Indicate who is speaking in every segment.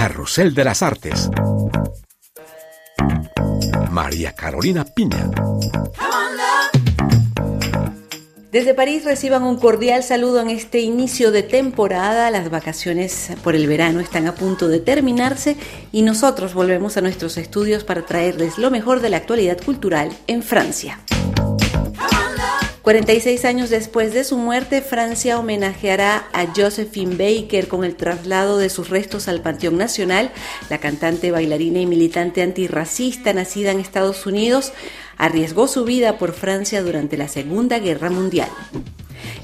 Speaker 1: Carrusel de las Artes. María Carolina Piña.
Speaker 2: Desde París reciban un cordial saludo en este inicio de temporada. Las vacaciones por el verano están a punto de terminarse y nosotros volvemos a nuestros estudios para traerles lo mejor de la actualidad cultural en Francia. 46 años después de su muerte, Francia homenajeará a Josephine Baker con el traslado de sus restos al Panteón Nacional. La cantante, bailarina y militante antirracista nacida en Estados Unidos arriesgó su vida por Francia durante la Segunda Guerra Mundial.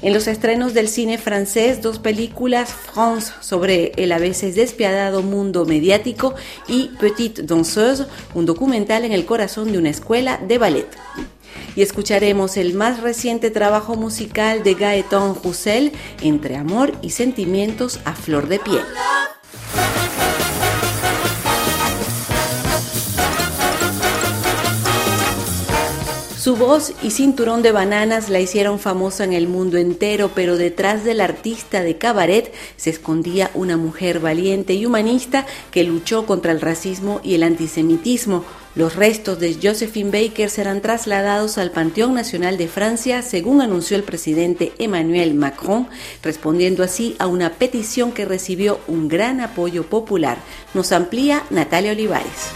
Speaker 2: En los estrenos del cine francés, dos películas, France sobre el a veces despiadado mundo mediático y Petite Danseuse, un documental en el corazón de una escuela de ballet. Y escucharemos el más reciente trabajo musical de Gaëtan Roussel, Entre amor y sentimientos a flor de piel. Su voz y cinturón de bananas la hicieron famosa en el mundo entero, pero detrás del artista de cabaret se escondía una mujer valiente y humanista que luchó contra el racismo y el antisemitismo. Los restos de Josephine Baker serán trasladados al Panteón Nacional de Francia, según anunció el presidente Emmanuel Macron, respondiendo así a una petición que recibió un gran apoyo popular. Nos amplía Natalia Olivares.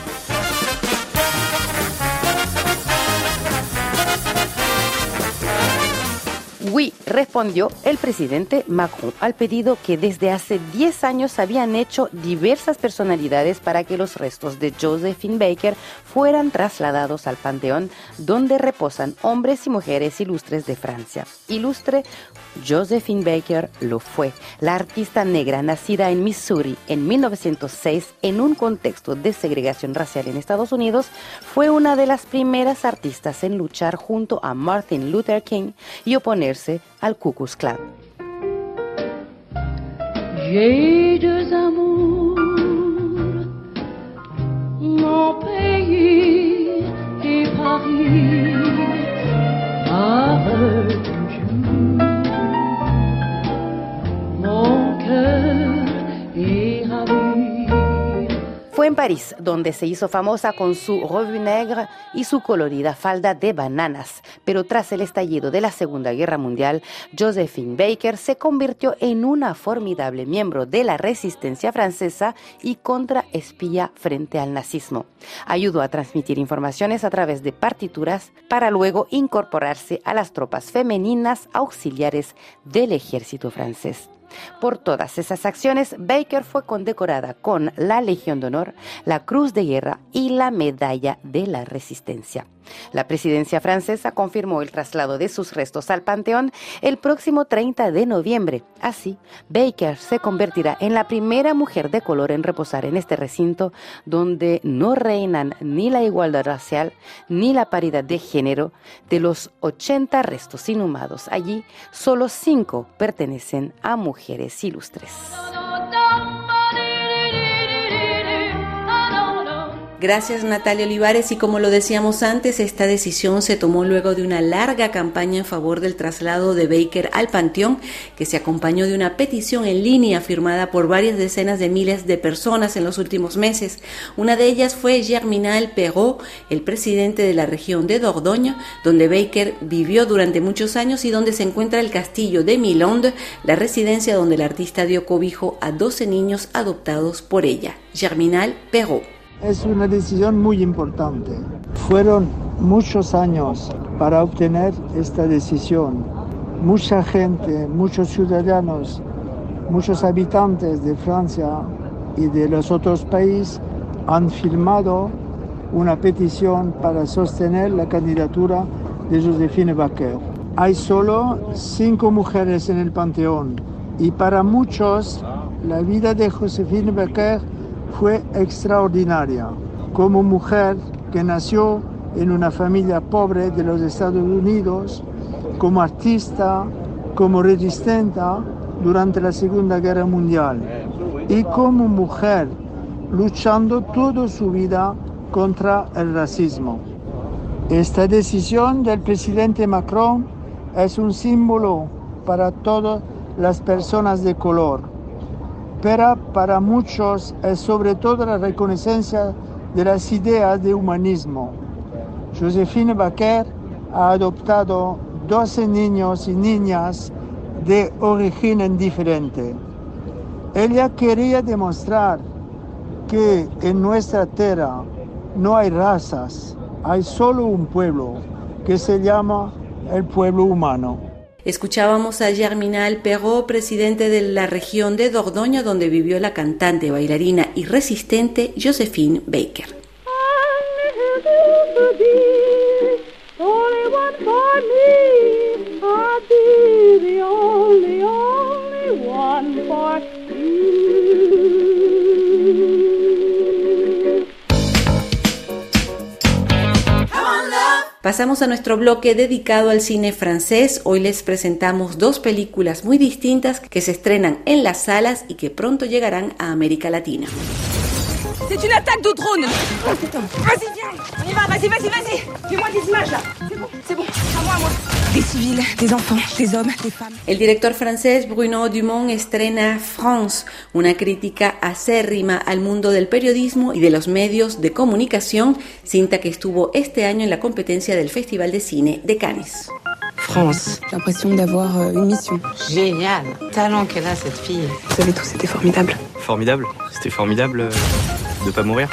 Speaker 3: Oui, respondió el presidente Macron al pedido que desde hace 10 años habían hecho diversas personalidades para que los restos de Josephine Baker fueran trasladados al Panteón, donde reposan hombres y mujeres ilustres de Francia. Ilustre Josephine Baker lo fue, la artista negra nacida en Missouri en 1906 en un contexto de segregación racial en Estados Unidos, fue una de las primeras artistas en luchar junto a Martin Luther King y al Ku Klux Klan. Mon pays et. En París donde se hizo famosa con su revue negre y su colorida falda de bananas. Pero tras el estallido de la Segunda Guerra Mundial, Josephine Baker se convirtió en una formidable miembro de la resistencia francesa y contraespía frente al nazismo. Ayudó a transmitir informaciones a través de partituras para luego incorporarse a las tropas femeninas auxiliares del ejército francés. Por todas esas acciones, Baker fue condecorada con la Legión de Honor, la Cruz de Guerra y la Medalla de la Resistencia. La presidencia francesa confirmó el traslado de sus restos al Panteón el próximo 30 de noviembre. Así, Baker se convertirá en la primera mujer de color en reposar en este recinto donde no reinan ni la igualdad racial ni la paridad de género. De los 80 restos inhumados allí, solo 5 pertenecen a mujeres ilustres.
Speaker 2: Gracias Natalia Olivares y como lo decíamos antes, esta decisión se tomó luego de una larga campaña en favor del traslado de Baker al Panteón, que se acompañó de una petición en línea firmada por varias decenas de miles de personas en los últimos meses. Una de ellas fue Germinal Perrault, el presidente de la región de Dordogne, donde Baker vivió durante muchos años y donde se encuentra el castillo de Milonde, la residencia donde el artista dio cobijo a 12 niños adoptados por ella. Germinal Perrault.
Speaker 4: Es una decisión muy importante. Fueron muchos años para obtener esta decisión. Mucha gente, muchos ciudadanos, muchos habitantes de Francia y de los otros países han firmado una petición para sostener la candidatura de Josephine Baker. Hay solo cinco mujeres en el panteón y para muchos la vida de Josephine Baker fue extraordinaria. Como mujer que nació en una familia pobre de los Estados Unidos, como artista, como resistente durante la Segunda Guerra Mundial y como mujer luchando toda su vida contra el racismo. Esta decisión del presidente Macron es un símbolo para todas las personas de color pero para muchos es sobre todo la reconocimiento de las ideas de humanismo. Josephine Baker ha adoptado 12 niños y niñas de origen diferente. Ella quería demostrar que en nuestra tierra no hay razas, hay solo un pueblo que se llama el pueblo humano.
Speaker 2: Escuchábamos a Germinal Perrault, presidente de la región de Dordogne, donde vivió la cantante, bailarina y resistente Josephine Baker. Pasamos a nuestro bloque dedicado al cine francés. Hoy les presentamos dos películas muy distintas que se estrenan en las salas y que pronto llegarán a América Latina.
Speaker 5: C'est une attaque de drone Vas-y, viens On y va, vas-y, vas-y, vas-y Fais-moi des images là C'est bon, c'est bon, à moi, à moi Des civils, des enfants, des hommes, des femmes.
Speaker 2: El director francés Bruno Dumont estrena France, una crítica acérrima al mundo del periodismo y de los medios de comunicación, cinta que estuvo este año en la competencia del Festival de Cine de Cannes.
Speaker 6: France. J'ai l'impression d'avoir euh, une mission.
Speaker 7: Génial. Talent qu'elle a, cette fille.
Speaker 6: Vous savez tous, c'était formidable.
Speaker 8: Formidable C'était formidable euh, de pas mourir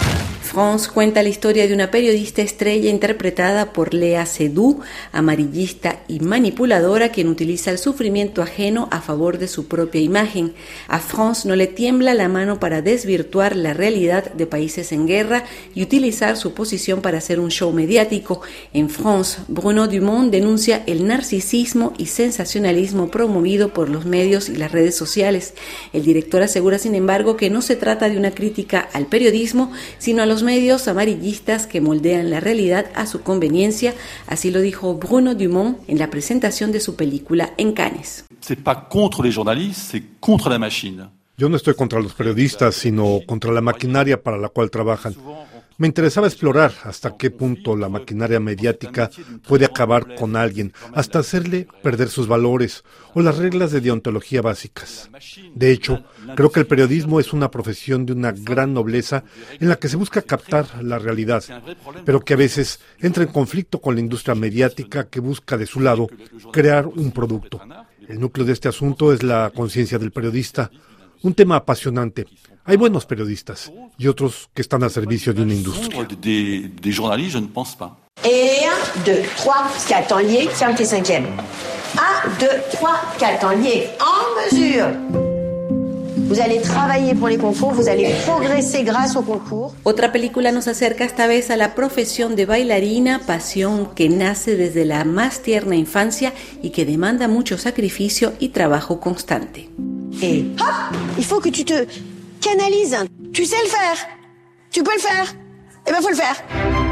Speaker 2: France cuenta la historia de una periodista estrella interpretada por Lea Seydoux, amarillista y manipuladora quien utiliza el sufrimiento ajeno a favor de su propia imagen. A France no le tiembla la mano para desvirtuar la realidad de países en guerra y utilizar su posición para hacer un show mediático. En France, Bruno Dumont denuncia el narcisismo y sensacionalismo promovido por los medios y las redes sociales. El director asegura, sin embargo, que no se trata de una crítica al periodismo, sino a los medios amarillistas que moldean la realidad a su conveniencia, así lo dijo Bruno Dumont en la presentación de su película en Cannes.
Speaker 9: C'est pas contre les journalistes, c'est contre la machine.
Speaker 10: Yo no estoy contra los periodistas, sino contra la maquinaria para la cual trabajan. Me interesaba explorar hasta qué punto la maquinaria mediática puede acabar con alguien, hasta hacerle perder sus valores o las reglas de deontología básicas. De hecho, creo que el periodismo es una profesión de una gran nobleza en la que se busca captar la realidad, pero que a veces entra en conflicto con la industria mediática que busca de su lado crear un producto. El núcleo de este asunto es la conciencia del periodista, un tema apasionante. Hay buenos periodistas y otros que están a servicio de una industria.
Speaker 9: Des, des journalistes, je ne pense pas.
Speaker 11: Et 1, 2, 3, 4 en lié, ferme tes cinquièmes. 1, 2, 3, 4 en lié, en mesure. Vous allez travailler pour les concours, vous allez progresser grâce aux concours.
Speaker 2: Otra película nos acerca esta vez a la profesión de bailarina, pasión que nace desde la más tierna infancia y que demanda mucho sacrificio y trabajo constante.
Speaker 11: Et hop, il faut que tu te canalises. Tu sais le faire. Tu peux le faire. Eh ben, faut le faire.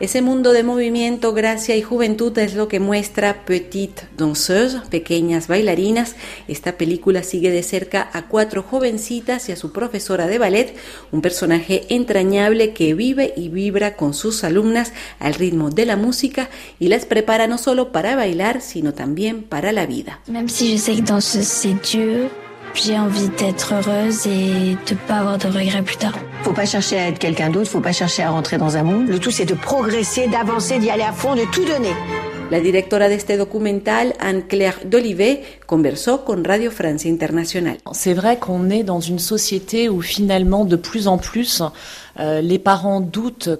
Speaker 2: Ese mundo de movimiento, gracia y juventud es lo que muestra Petite Danseuse, pequeñas bailarinas. Esta película sigue de cerca a cuatro jovencitas y a su profesora de ballet, un personaje entrañable que vive y vibra con sus alumnas al ritmo de la música y las prepara no solo para bailar, sino también para la vida.
Speaker 12: Même si je sais que danseuse c'est dur, j'ai envie d'être heureuse et de pas avoir de regrets plus tard.
Speaker 11: Faut pas chercher à être quelqu'un d'autre, faut pas chercher à rentrer dans un moule. Le tout c'est de progresser, d'avancer, d'y aller à fond, de tout donner.
Speaker 2: La directora de este documental, Anne-Claire Dolivet, conversó con Radio Francia Internacional.
Speaker 13: C'est vrai qu'on est dans une société où finalement de plus en plus euh,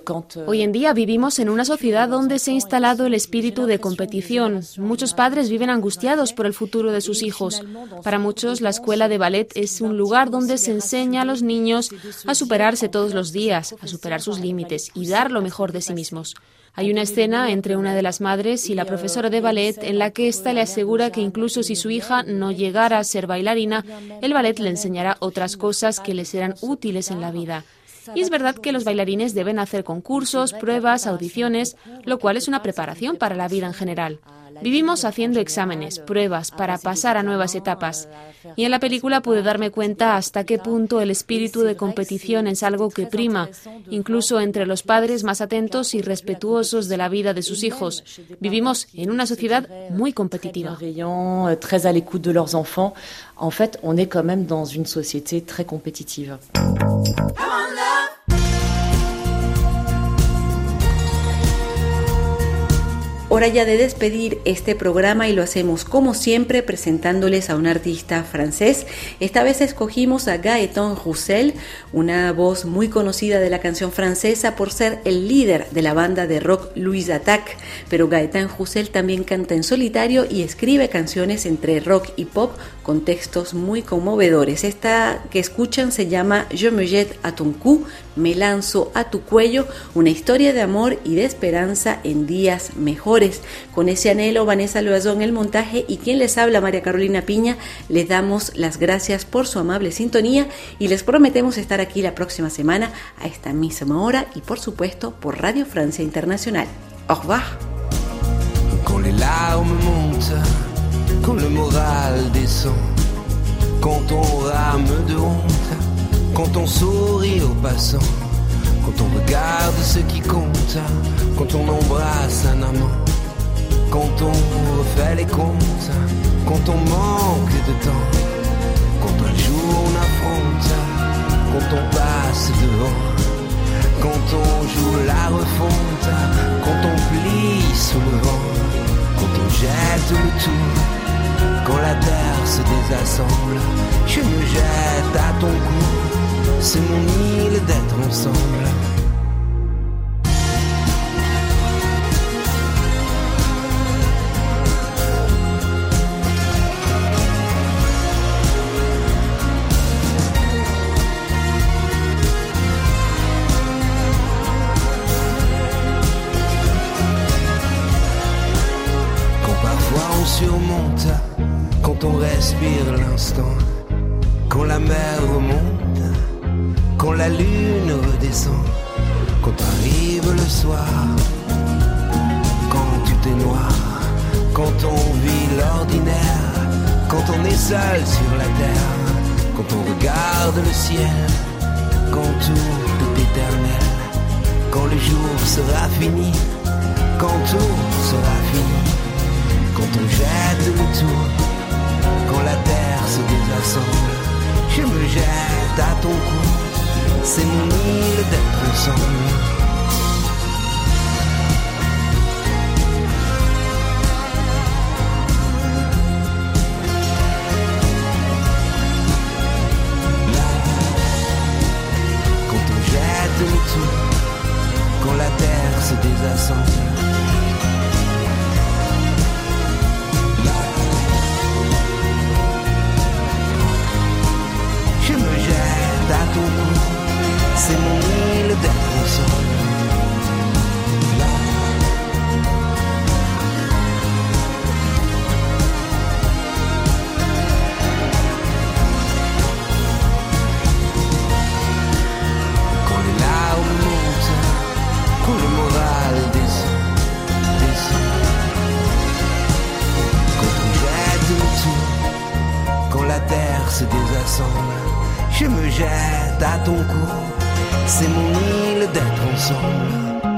Speaker 13: quand...
Speaker 14: Hoy en día vivimos en una sociedad donde se ha instalado el espíritu de competición. Muchos padres viven angustiados por el futuro de sus hijos. Para muchos, la escuela de ballet es un lugar donde se enseña a los niños a superarse todos los días, a superar sus límites y dar lo mejor de sí mismos. Hay una escena entre una de las madres y la profesora de ballet en la que ésta le asegura que incluso si su hija no llegara a ser bailarina, el ballet le enseñará otras cosas que le serán útiles en la vida. Y es verdad que los bailarines deben hacer concursos, pruebas, audiciones, lo cual es una preparación para la vida en general. Vivimos haciendo exámenes, pruebas, para pasar a nuevas etapas. Y en la película pude darme cuenta hasta qué punto el espíritu de competición es algo que prima, incluso entre los padres más atentos y respetuosos de la vida de sus hijos. Vivimos en una sociedad muy competitiva.
Speaker 13: Très à l'écoute de leurs enfants. En fait, on est quand même dans une société très compétitive.
Speaker 2: Hora ya de despedir este programa y lo hacemos como siempre presentándoles a un artista francés. Esta vez escogimos a Gaëtan Roussel, una voz muy conocida de la canción francesa por ser el líder de la banda de rock Louise Attaque. Pero Gaëtan Roussel también canta en solitario y escribe canciones entre rock y pop con textos muy conmovedores. Esta que escuchan se llama Je me jette à ton cou, me lanzo a tu cuello, una historia de amor y de esperanza en días mejores. Con ese anhelo, Vanessa Loazó en el montaje y quien les habla, María Carolina Piña, les damos las gracias por su amable sintonía y les prometemos estar aquí la próxima semana a esta misma hora y por supuesto por Radio Francia Internacional. Au revoir.
Speaker 15: Moral rame de honte, quand on sourit aux passants, quand on regarde ce qui compte, quand on embrasse un amant, quand on refait les comptes, quand on manque de temps, quand un jour on affronte, quand on passe devant, quand on joue la refonte, quand on plie sous le vent, quand on jette le tout, quand la terre se désassemble, je me jette à ton cou c'est mon île d'être ensemble. Quand parfois on surmonte, quand on respire l'instant, quand la mer remonte quand la lune redescend, quand arrive le soir, quand tu t'es noir, quand on vit l'ordinaire, quand on est seul sur la terre, quand on regarde le ciel, quand tout est éternel, quand le jour sera fini, quand tout sera fini, quand on jette le tout, quand la terre se désassemble, je me jette à ton cou c'est mon île d'être ensemble. Là, quand on jette tout, quand la terre se désassemble. Je me jette à ton cou c'est mon île d'être ensemble.